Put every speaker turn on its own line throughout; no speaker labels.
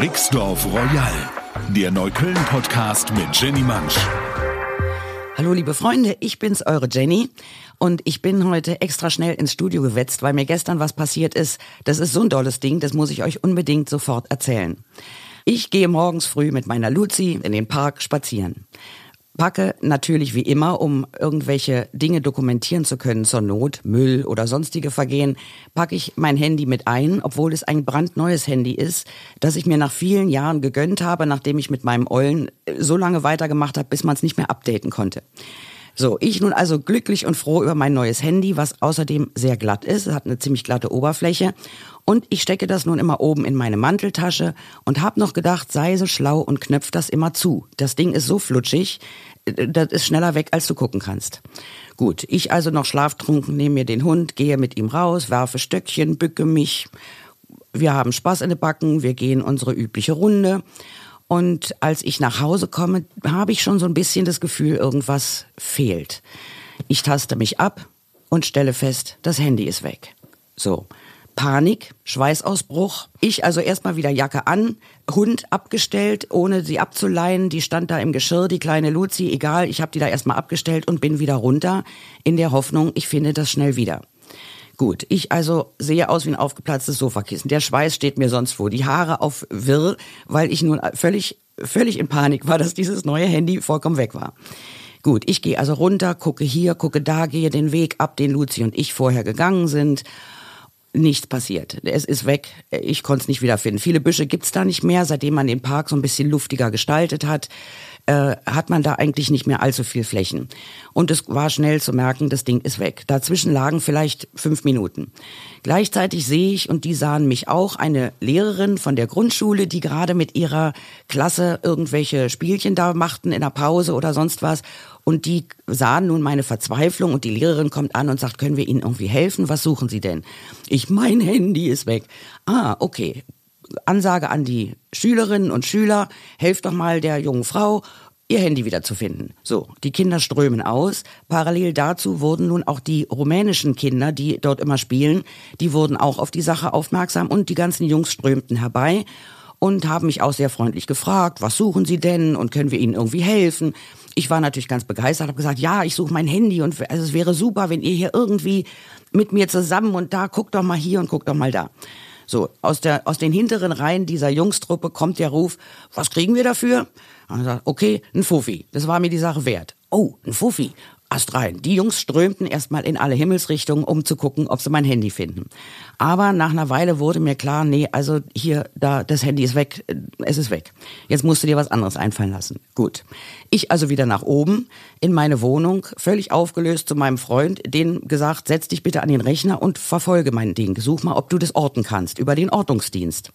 Rixdorf Royal, der Neukölln-Podcast mit Jenny Mansch.
Hallo liebe Freunde, ich bin's, eure Jenny. Und ich bin heute extra schnell ins Studio gewetzt, weil mir gestern was passiert ist. Das ist so ein dolles Ding, das muss ich euch unbedingt sofort erzählen. Ich gehe morgens früh mit meiner Luzi in den Park spazieren packe natürlich wie immer, um irgendwelche Dinge dokumentieren zu können zur Not, Müll oder sonstige Vergehen, packe ich mein Handy mit ein, obwohl es ein brandneues Handy ist, das ich mir nach vielen Jahren gegönnt habe, nachdem ich mit meinem Ollen so lange weitergemacht habe, bis man es nicht mehr updaten konnte. So, ich nun also glücklich und froh über mein neues Handy, was außerdem sehr glatt ist, es hat eine ziemlich glatte Oberfläche und ich stecke das nun immer oben in meine Manteltasche und habe noch gedacht, sei so schlau und knöpf das immer zu. Das Ding ist so flutschig, das ist schneller weg, als du gucken kannst. Gut, ich also noch schlaftrunken, nehme mir den Hund, gehe mit ihm raus, werfe Stöckchen, bücke mich. Wir haben Spaß in den Backen, wir gehen unsere übliche Runde. Und als ich nach Hause komme, habe ich schon so ein bisschen das Gefühl, irgendwas fehlt. Ich taste mich ab und stelle fest, das Handy ist weg. So. Panik, Schweißausbruch. Ich also erstmal wieder Jacke an, Hund abgestellt, ohne sie abzuleihen. Die stand da im Geschirr, die kleine Luzi, egal, ich habe die da erstmal abgestellt und bin wieder runter, in der Hoffnung, ich finde das schnell wieder. Gut, ich also sehe aus wie ein aufgeplatztes Sofakissen. Der Schweiß steht mir sonst wo, die Haare auf Wirr, weil ich nun völlig, völlig in Panik war, dass dieses neue Handy vollkommen weg war. Gut, ich gehe also runter, gucke hier, gucke da, gehe den Weg ab, den Luzi und ich vorher gegangen sind nichts passiert. Es ist weg. Ich konnte es nicht wiederfinden. Viele Büsche gibt's da nicht mehr. Seitdem man den Park so ein bisschen luftiger gestaltet hat, äh, hat man da eigentlich nicht mehr allzu viel Flächen. Und es war schnell zu merken, das Ding ist weg. Dazwischen lagen vielleicht fünf Minuten. Gleichzeitig sehe ich, und die sahen mich auch, eine Lehrerin von der Grundschule, die gerade mit ihrer Klasse irgendwelche Spielchen da machten in der Pause oder sonst was. Und die sahen nun meine Verzweiflung und die Lehrerin kommt an und sagt, können wir Ihnen irgendwie helfen? Was suchen Sie denn? Ich, mein Handy ist weg. Ah, okay. Ansage an die Schülerinnen und Schüler, helft doch mal der jungen Frau, ihr Handy wiederzufinden. So, die Kinder strömen aus. Parallel dazu wurden nun auch die rumänischen Kinder, die dort immer spielen, die wurden auch auf die Sache aufmerksam und die ganzen Jungs strömten herbei und haben mich auch sehr freundlich gefragt, was suchen Sie denn und können wir Ihnen irgendwie helfen? Ich war natürlich ganz begeistert, habe gesagt, ja, ich suche mein Handy und also es wäre super, wenn ihr hier irgendwie mit mir zusammen und da guckt doch mal hier und guckt doch mal da. So, aus, der, aus den hinteren Reihen dieser Jungstruppe kommt der Ruf, was kriegen wir dafür? Und sagt, okay, ein Fuffi. Das war mir die Sache wert. Oh, ein Fuffi. Ast rein. Die Jungs strömten erstmal in alle Himmelsrichtungen, um zu gucken, ob sie mein Handy finden. Aber nach einer Weile wurde mir klar, nee, also hier, da, das Handy ist weg, es ist weg. Jetzt musst du dir was anderes einfallen lassen. Gut. Ich also wieder nach oben in meine Wohnung, völlig aufgelöst zu meinem Freund, den gesagt, setz dich bitte an den Rechner und verfolge mein Ding. Such mal, ob du das orten kannst, über den Ortungsdienst.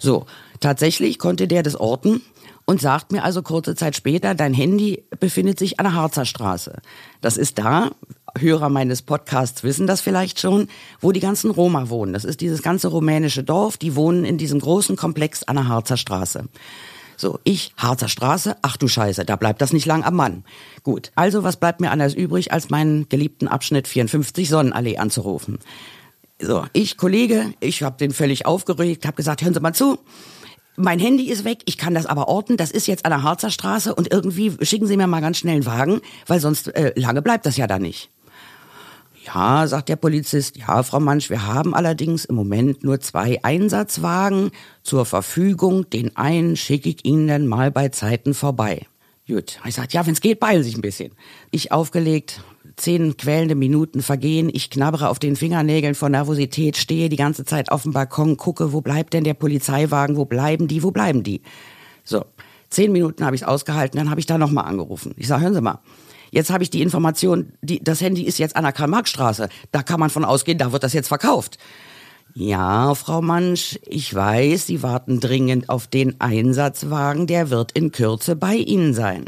So. Tatsächlich konnte der das orten und sagt mir also kurze Zeit später, dein Handy befindet sich an der Harzer Straße. Das ist da, Hörer meines Podcasts wissen das vielleicht schon, wo die ganzen Roma wohnen. Das ist dieses ganze rumänische Dorf, die wohnen in diesem großen Komplex an der Harzer Straße. So, ich, Harzer Straße, ach du Scheiße, da bleibt das nicht lang am Mann. Gut, also was bleibt mir anders übrig, als meinen geliebten Abschnitt 54 Sonnenallee anzurufen? So, ich, Kollege, ich habe den völlig aufgeregt, habe gesagt, hören Sie mal zu, mein Handy ist weg, ich kann das aber orten, das ist jetzt an der Harzer Straße und irgendwie schicken Sie mir mal ganz schnell einen Wagen, weil sonst äh, lange bleibt das ja da nicht. Ja, sagt der Polizist, ja, Frau Mansch, wir haben allerdings im Moment nur zwei Einsatzwagen zur Verfügung. Den einen schicke ich Ihnen dann mal bei Zeiten vorbei. Gut, ich sagt, ja, wenn's geht, beeilen Sie sich ein bisschen. Ich aufgelegt, zehn quälende Minuten vergehen, ich knabbere auf den Fingernägeln vor Nervosität, stehe die ganze Zeit auf dem Balkon, gucke, wo bleibt denn der Polizeiwagen, wo bleiben die, wo bleiben die? So, zehn Minuten habe ich es ausgehalten, dann habe ich da nochmal angerufen. Ich sage, hören Sie mal, jetzt habe ich die Information, die, das Handy ist jetzt an der Karl-Marx-Straße, da kann man von ausgehen, da wird das jetzt verkauft. Ja, Frau Mansch, ich weiß, Sie warten dringend auf den Einsatzwagen, der wird in Kürze bei Ihnen sein.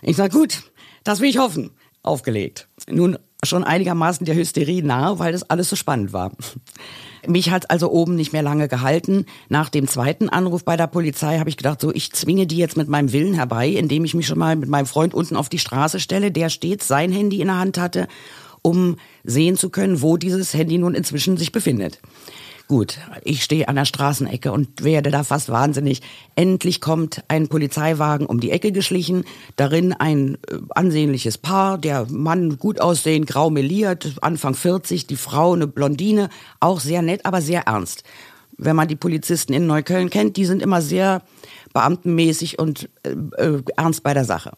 Ich sag gut, das will ich hoffen. Aufgelegt. Nun schon einigermaßen der Hysterie nahe, weil das alles so spannend war. Mich hat also oben nicht mehr lange gehalten. Nach dem zweiten Anruf bei der Polizei habe ich gedacht, so ich zwinge die jetzt mit meinem Willen herbei, indem ich mich schon mal mit meinem Freund unten auf die Straße stelle, der stets sein Handy in der Hand hatte, um sehen zu können, wo dieses Handy nun inzwischen sich befindet. Gut, ich stehe an der Straßenecke und werde da fast wahnsinnig. Endlich kommt ein Polizeiwagen um die Ecke geschlichen, darin ein äh, ansehnliches Paar, der Mann gut aussehend, grau meliert, Anfang 40, die Frau eine Blondine, auch sehr nett, aber sehr ernst. Wenn man die Polizisten in Neukölln kennt, die sind immer sehr beamtenmäßig und äh, äh, ernst bei der Sache.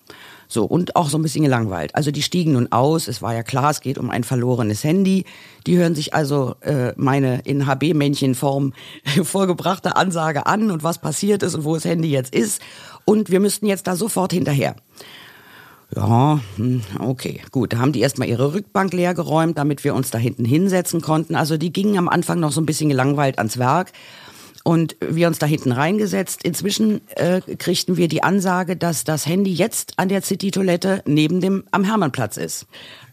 So, und auch so ein bisschen gelangweilt. Also die stiegen nun aus, es war ja klar, es geht um ein verlorenes Handy. Die hören sich also äh, meine in HB-Männchenform vorgebrachte Ansage an und was passiert ist und wo das Handy jetzt ist. Und wir müssten jetzt da sofort hinterher. Ja, hm, okay, gut. Da haben die erstmal ihre Rückbank leer geräumt, damit wir uns da hinten hinsetzen konnten. Also die gingen am Anfang noch so ein bisschen gelangweilt ans Werk und wir uns da hinten reingesetzt. Inzwischen äh, kriegten wir die Ansage, dass das Handy jetzt an der City-Toilette neben dem am Hermannplatz ist.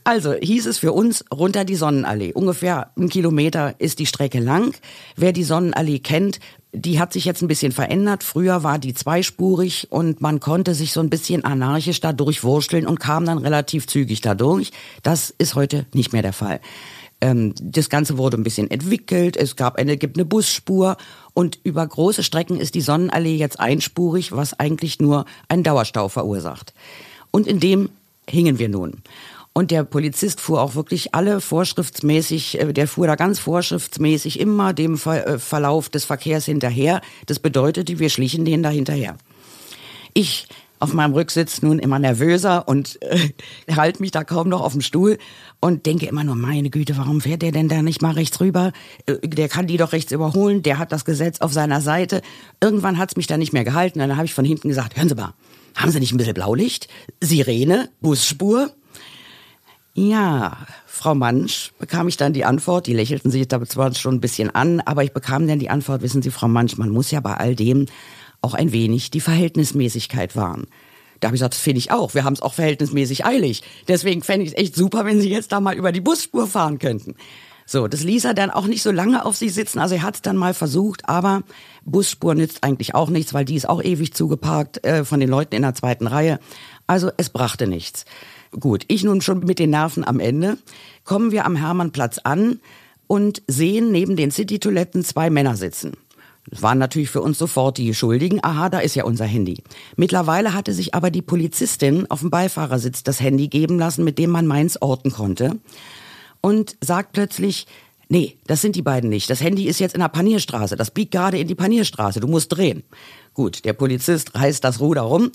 Also hieß es für uns runter die Sonnenallee. Ungefähr ein Kilometer ist die Strecke lang. Wer die Sonnenallee kennt, die hat sich jetzt ein bisschen verändert. Früher war die zweispurig und man konnte sich so ein bisschen anarchisch da durchwursteln und kam dann relativ zügig da durch. Das ist heute nicht mehr der Fall. Ähm, das Ganze wurde ein bisschen entwickelt. Es gab eine, gibt eine Busspur und über große Strecken ist die Sonnenallee jetzt einspurig, was eigentlich nur einen Dauerstau verursacht. Und in dem hingen wir nun. Und der Polizist fuhr auch wirklich alle vorschriftsmäßig, äh, der fuhr da ganz vorschriftsmäßig immer dem äh, Verlauf des Verkehrs hinterher. Das bedeutete, wir schlichen denen da hinterher. Ich auf meinem Rücksitz nun immer nervöser und äh, halte mich da kaum noch auf dem Stuhl und denke immer nur, meine Güte, warum fährt der denn da nicht mal rechts rüber? Äh, der kann die doch rechts überholen, der hat das Gesetz auf seiner Seite. Irgendwann hat's mich da nicht mehr gehalten, dann habe ich von hinten gesagt, hören Sie mal, haben Sie nicht ein bisschen Blaulicht? Sirene? Busspur? Ja, Frau Mansch, bekam ich dann die Antwort, die lächelten sich da zwar schon ein bisschen an, aber ich bekam dann die Antwort, wissen Sie, Frau Mansch, man muss ja bei all dem auch ein wenig die Verhältnismäßigkeit wahren. Da habe ich gesagt, das finde ich auch. Wir haben es auch verhältnismäßig eilig. Deswegen fände ich es echt super, wenn Sie jetzt da mal über die Busspur fahren könnten. So, das ließ er dann auch nicht so lange auf sich sitzen. Also er hat es dann mal versucht, aber Busspur nützt eigentlich auch nichts, weil die ist auch ewig zugeparkt äh, von den Leuten in der zweiten Reihe. Also es brachte nichts. Gut, ich nun schon mit den Nerven am Ende. Kommen wir am Hermannplatz an und sehen neben den City-Toiletten zwei Männer sitzen. Das waren natürlich für uns sofort die Schuldigen. Aha, da ist ja unser Handy. Mittlerweile hatte sich aber die Polizistin auf dem Beifahrersitz das Handy geben lassen, mit dem man Mainz orten konnte. Und sagt plötzlich, nee, das sind die beiden nicht. Das Handy ist jetzt in der Panierstraße. Das biegt gerade in die Panierstraße. Du musst drehen. Gut, der Polizist reißt das Ruder rum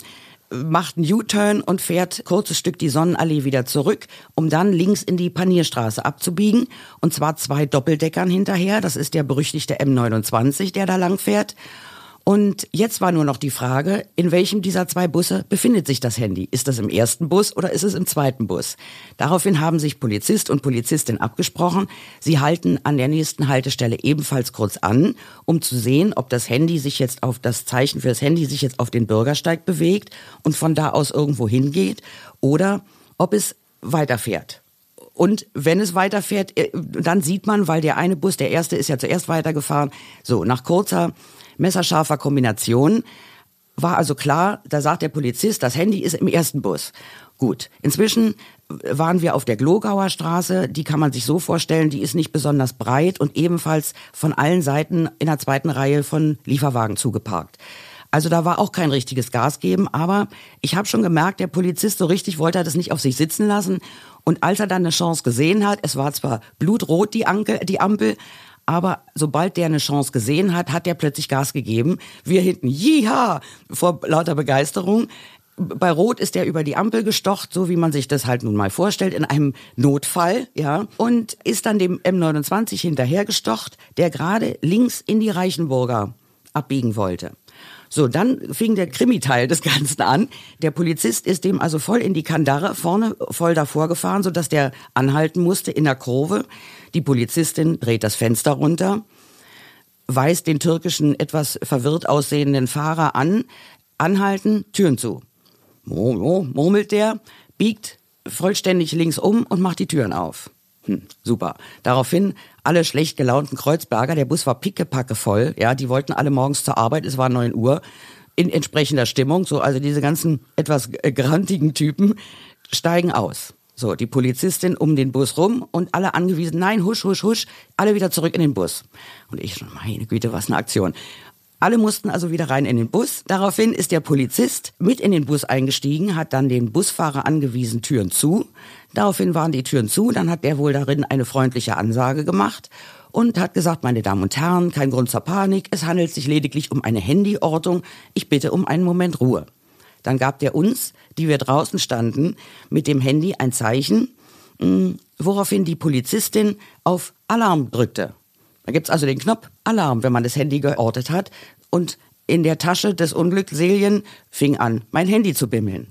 macht einen U-Turn und fährt kurzes Stück die Sonnenallee wieder zurück, um dann links in die Panierstraße abzubiegen. Und zwar zwei Doppeldeckern hinterher. Das ist der berüchtigte M29, der da lang fährt. Und jetzt war nur noch die Frage, in welchem dieser zwei Busse befindet sich das Handy? Ist das im ersten Bus oder ist es im zweiten Bus? Daraufhin haben sich Polizist und Polizistin abgesprochen. Sie halten an der nächsten Haltestelle ebenfalls kurz an, um zu sehen, ob das Handy sich jetzt auf das Zeichen für das Handy sich jetzt auf den Bürgersteig bewegt und von da aus irgendwo hingeht oder ob es weiterfährt. Und wenn es weiterfährt, äh, dann sieht man, weil der eine Bus, der erste ist ja zuerst weitergefahren, so nach kurzer messerscharfer Kombination. War also klar, da sagt der Polizist, das Handy ist im ersten Bus. Gut, inzwischen waren wir auf der Glogauer Straße, die kann man sich so vorstellen, die ist nicht besonders breit und ebenfalls von allen Seiten in der zweiten Reihe von Lieferwagen zugeparkt. Also da war auch kein richtiges Gas geben, aber ich habe schon gemerkt, der Polizist so richtig wollte er das nicht auf sich sitzen lassen. Und als er dann eine Chance gesehen hat, es war zwar blutrot die, Anke, die Ampel, aber sobald der eine Chance gesehen hat, hat der plötzlich Gas gegeben. Wir hinten, jiha, vor lauter Begeisterung. Bei Rot ist er über die Ampel gestocht, so wie man sich das halt nun mal vorstellt, in einem Notfall, ja, und ist dann dem M29 hinterhergestocht, der gerade links in die Reichenburger abbiegen wollte. So, dann fing der Krimi-Teil des Ganzen an. Der Polizist ist dem also voll in die Kandare vorne, voll davor gefahren, sodass der anhalten musste in der Kurve. Die Polizistin dreht das Fenster runter, weist den türkischen, etwas verwirrt aussehenden Fahrer an, anhalten, Türen zu. Murmelt der, biegt vollständig links um und macht die Türen auf. Hm, super. Daraufhin alle schlecht gelaunten Kreuzberger, der Bus war pickepacke voll, ja, die wollten alle morgens zur Arbeit, es war neun Uhr, in entsprechender Stimmung, so, also diese ganzen etwas grantigen Typen steigen aus. So, die Polizistin um den Bus rum und alle angewiesen, nein, husch, husch, husch, alle wieder zurück in den Bus. Und ich, meine Güte, was eine Aktion. Alle mussten also wieder rein in den Bus. Daraufhin ist der Polizist mit in den Bus eingestiegen, hat dann den Busfahrer angewiesen, Türen zu. Daraufhin waren die Türen zu, dann hat der wohl darin eine freundliche Ansage gemacht und hat gesagt, meine Damen und Herren, kein Grund zur Panik, es handelt sich lediglich um eine Handyortung, ich bitte um einen Moment Ruhe. Dann gab der uns, die wir draußen standen, mit dem Handy ein Zeichen, mm, woraufhin die Polizistin auf Alarm drückte. Da gibt's also den Knopf Alarm, wenn man das Handy geortet hat. Und in der Tasche des Unglückselien fing an, mein Handy zu bimmeln.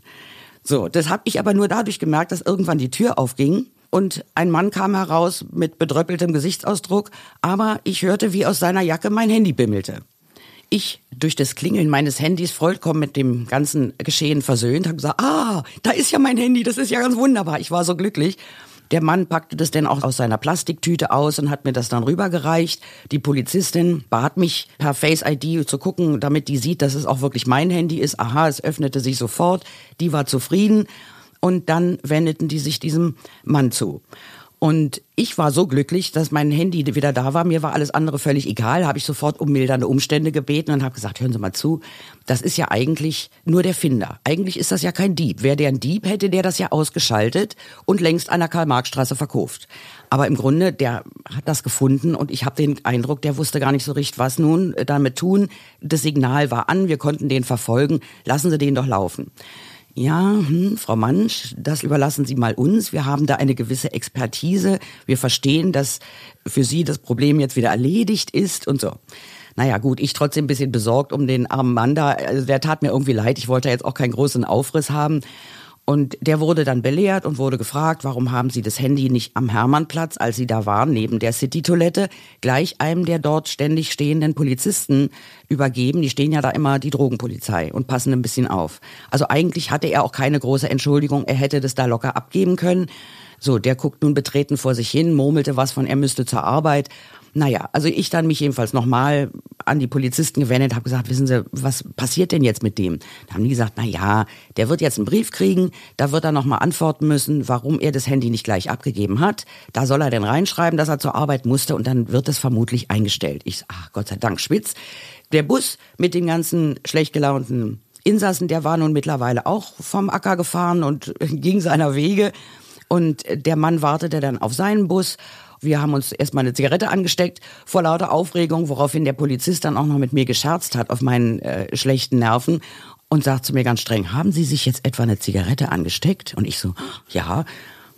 So, das habe ich aber nur dadurch gemerkt, dass irgendwann die Tür aufging und ein Mann kam heraus mit bedröppeltem Gesichtsausdruck, aber ich hörte, wie aus seiner Jacke mein Handy bimmelte. Ich, durch das Klingeln meines Handys vollkommen mit dem ganzen Geschehen versöhnt, habe gesagt, ah, da ist ja mein Handy, das ist ja ganz wunderbar. Ich war so glücklich. Der Mann packte das dann auch aus seiner Plastiktüte aus und hat mir das dann rübergereicht. Die Polizistin bat mich per Face ID zu gucken, damit die sieht, dass es auch wirklich mein Handy ist. Aha, es öffnete sich sofort. Die war zufrieden. Und dann wendeten die sich diesem Mann zu. Und ich war so glücklich, dass mein Handy wieder da war. Mir war alles andere völlig egal. Habe ich sofort um mildernde Umstände gebeten und habe gesagt, hören Sie mal zu, das ist ja eigentlich nur der Finder. Eigentlich ist das ja kein Dieb. Wäre der ein Dieb, hätte der das ja ausgeschaltet und längst an der Karl-Marx-Straße verkauft. Aber im Grunde, der hat das gefunden und ich habe den Eindruck, der wusste gar nicht so richtig, was nun damit tun. Das Signal war an, wir konnten den verfolgen. Lassen Sie den doch laufen ja, hm, Frau Mansch, das überlassen Sie mal uns. Wir haben da eine gewisse Expertise. Wir verstehen, dass für Sie das Problem jetzt wieder erledigt ist und so. Naja, gut, ich trotzdem ein bisschen besorgt um den armen Mann da. Also der tat mir irgendwie leid. Ich wollte jetzt auch keinen großen Aufriss haben. Und der wurde dann belehrt und wurde gefragt, warum haben Sie das Handy nicht am Hermannplatz, als Sie da waren, neben der City-Toilette, gleich einem der dort ständig stehenden Polizisten übergeben. Die stehen ja da immer die Drogenpolizei und passen ein bisschen auf. Also eigentlich hatte er auch keine große Entschuldigung. Er hätte das da locker abgeben können. So, der guckt nun betreten vor sich hin, murmelte was von, er müsste zur Arbeit. Naja, also ich dann mich jedenfalls nochmal an die Polizisten gewendet, habe gesagt, wissen Sie, was passiert denn jetzt mit dem? Da haben die gesagt, na ja, der wird jetzt einen Brief kriegen, da wird er nochmal antworten müssen, warum er das Handy nicht gleich abgegeben hat. Da soll er denn reinschreiben, dass er zur Arbeit musste und dann wird es vermutlich eingestellt. Ich, ach Gott sei Dank, Schwitz. Der Bus mit den ganzen schlecht gelaunten Insassen, der war nun mittlerweile auch vom Acker gefahren und ging seiner Wege. Und der Mann wartete dann auf seinen Bus wir haben uns erstmal eine Zigarette angesteckt vor lauter Aufregung, woraufhin der Polizist dann auch noch mit mir gescherzt hat auf meinen äh, schlechten Nerven und sagt zu mir ganz streng, haben Sie sich jetzt etwa eine Zigarette angesteckt? Und ich so, ja.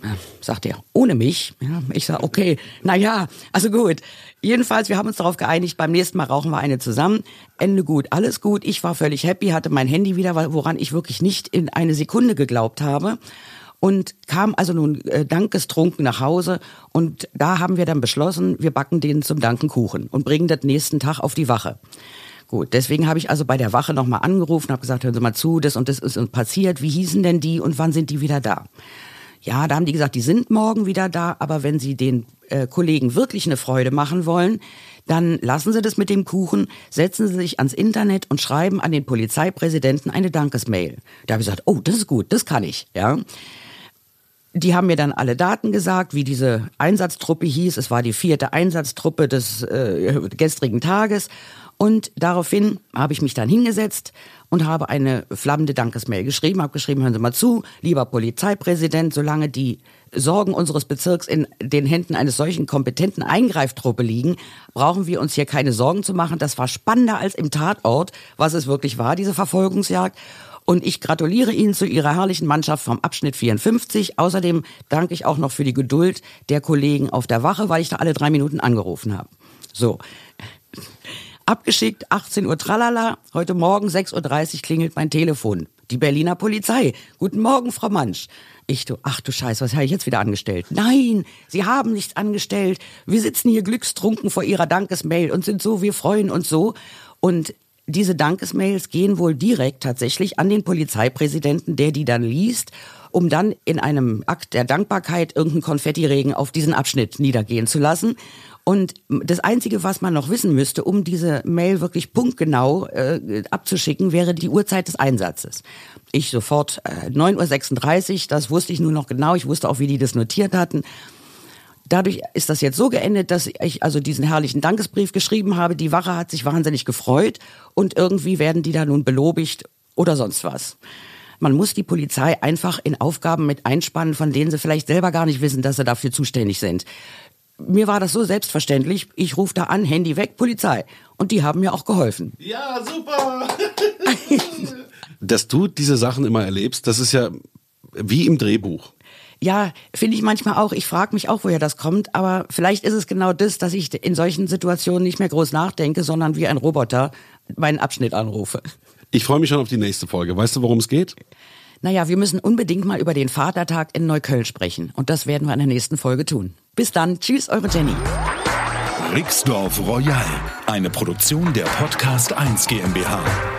Ja, sagt er, ohne mich. Ja, ich sag, okay, na ja, also gut. Jedenfalls, wir haben uns darauf geeinigt, beim nächsten Mal rauchen wir eine zusammen. Ende gut, alles gut. Ich war völlig happy, hatte mein Handy wieder, woran ich wirklich nicht in eine Sekunde geglaubt habe und kam also nun äh, dankestrunken nach Hause und da haben wir dann beschlossen, wir backen den zum Dankenkuchen und bringen das nächsten Tag auf die Wache. Gut, deswegen habe ich also bei der Wache nochmal angerufen, habe gesagt, hören Sie mal zu, das und das ist uns passiert, wie hießen denn die und wann sind die wieder da? Ja, da haben die gesagt, die sind morgen wieder da, aber wenn Sie den äh, Kollegen wirklich eine Freude machen wollen, dann lassen Sie das mit dem Kuchen, setzen Sie sich ans Internet und schreiben an den Polizeipräsidenten eine Dankesmail. Da habe ich gesagt, oh, das ist gut, das kann ich, ja. Die haben mir dann alle Daten gesagt, wie diese Einsatztruppe hieß. Es war die vierte Einsatztruppe des äh, gestrigen Tages. Und daraufhin habe ich mich dann hingesetzt und habe eine flammende Dankesmail geschrieben, habe geschrieben, hören Sie mal zu, lieber Polizeipräsident, solange die Sorgen unseres Bezirks in den Händen eines solchen kompetenten Eingreiftruppe liegen, brauchen wir uns hier keine Sorgen zu machen. Das war spannender als im Tatort, was es wirklich war, diese Verfolgungsjagd. Und ich gratuliere Ihnen zu Ihrer herrlichen Mannschaft vom Abschnitt 54. Außerdem danke ich auch noch für die Geduld der Kollegen auf der Wache, weil ich da alle drei Minuten angerufen habe. So. Abgeschickt, 18 Uhr tralala. Heute Morgen 6.30 Uhr klingelt mein Telefon. Die Berliner Polizei. Guten Morgen, Frau Mansch. Ich du, ach du Scheiße, was habe ich jetzt wieder angestellt? Nein, Sie haben nichts angestellt. Wir sitzen hier glückstrunken vor Ihrer Dankesmail und sind so, wir freuen uns so. Und diese Dankesmails gehen wohl direkt tatsächlich an den Polizeipräsidenten, der die dann liest, um dann in einem Akt der Dankbarkeit irgendeinen Konfettiregen auf diesen Abschnitt niedergehen zu lassen. Und das Einzige, was man noch wissen müsste, um diese Mail wirklich punktgenau äh, abzuschicken, wäre die Uhrzeit des Einsatzes. Ich sofort äh, 9.36 Uhr, das wusste ich nur noch genau, ich wusste auch, wie die das notiert hatten. Dadurch ist das jetzt so geendet, dass ich also diesen herrlichen Dankesbrief geschrieben habe. Die Wache hat sich wahnsinnig gefreut und irgendwie werden die da nun belobigt oder sonst was. Man muss die Polizei einfach in Aufgaben mit einspannen, von denen sie vielleicht selber gar nicht wissen, dass sie dafür zuständig sind mir war das so selbstverständlich. Ich rufe da an, Handy weg, Polizei. Und die haben mir auch geholfen.
Ja, super. Dass du diese Sachen immer erlebst, das ist ja wie im Drehbuch.
Ja, finde ich manchmal auch. Ich frage mich auch, woher das kommt. Aber vielleicht ist es genau das, dass ich in solchen Situationen nicht mehr groß nachdenke, sondern wie ein Roboter meinen Abschnitt anrufe.
Ich freue mich schon auf die nächste Folge. Weißt du, worum es geht?
Naja, wir müssen unbedingt mal über den Vatertag in Neukölln sprechen. Und das werden wir in der nächsten Folge tun. Bis dann. Tschüss, eure Jenny.
Rixdorf Royal. Eine Produktion der Podcast 1 GmbH.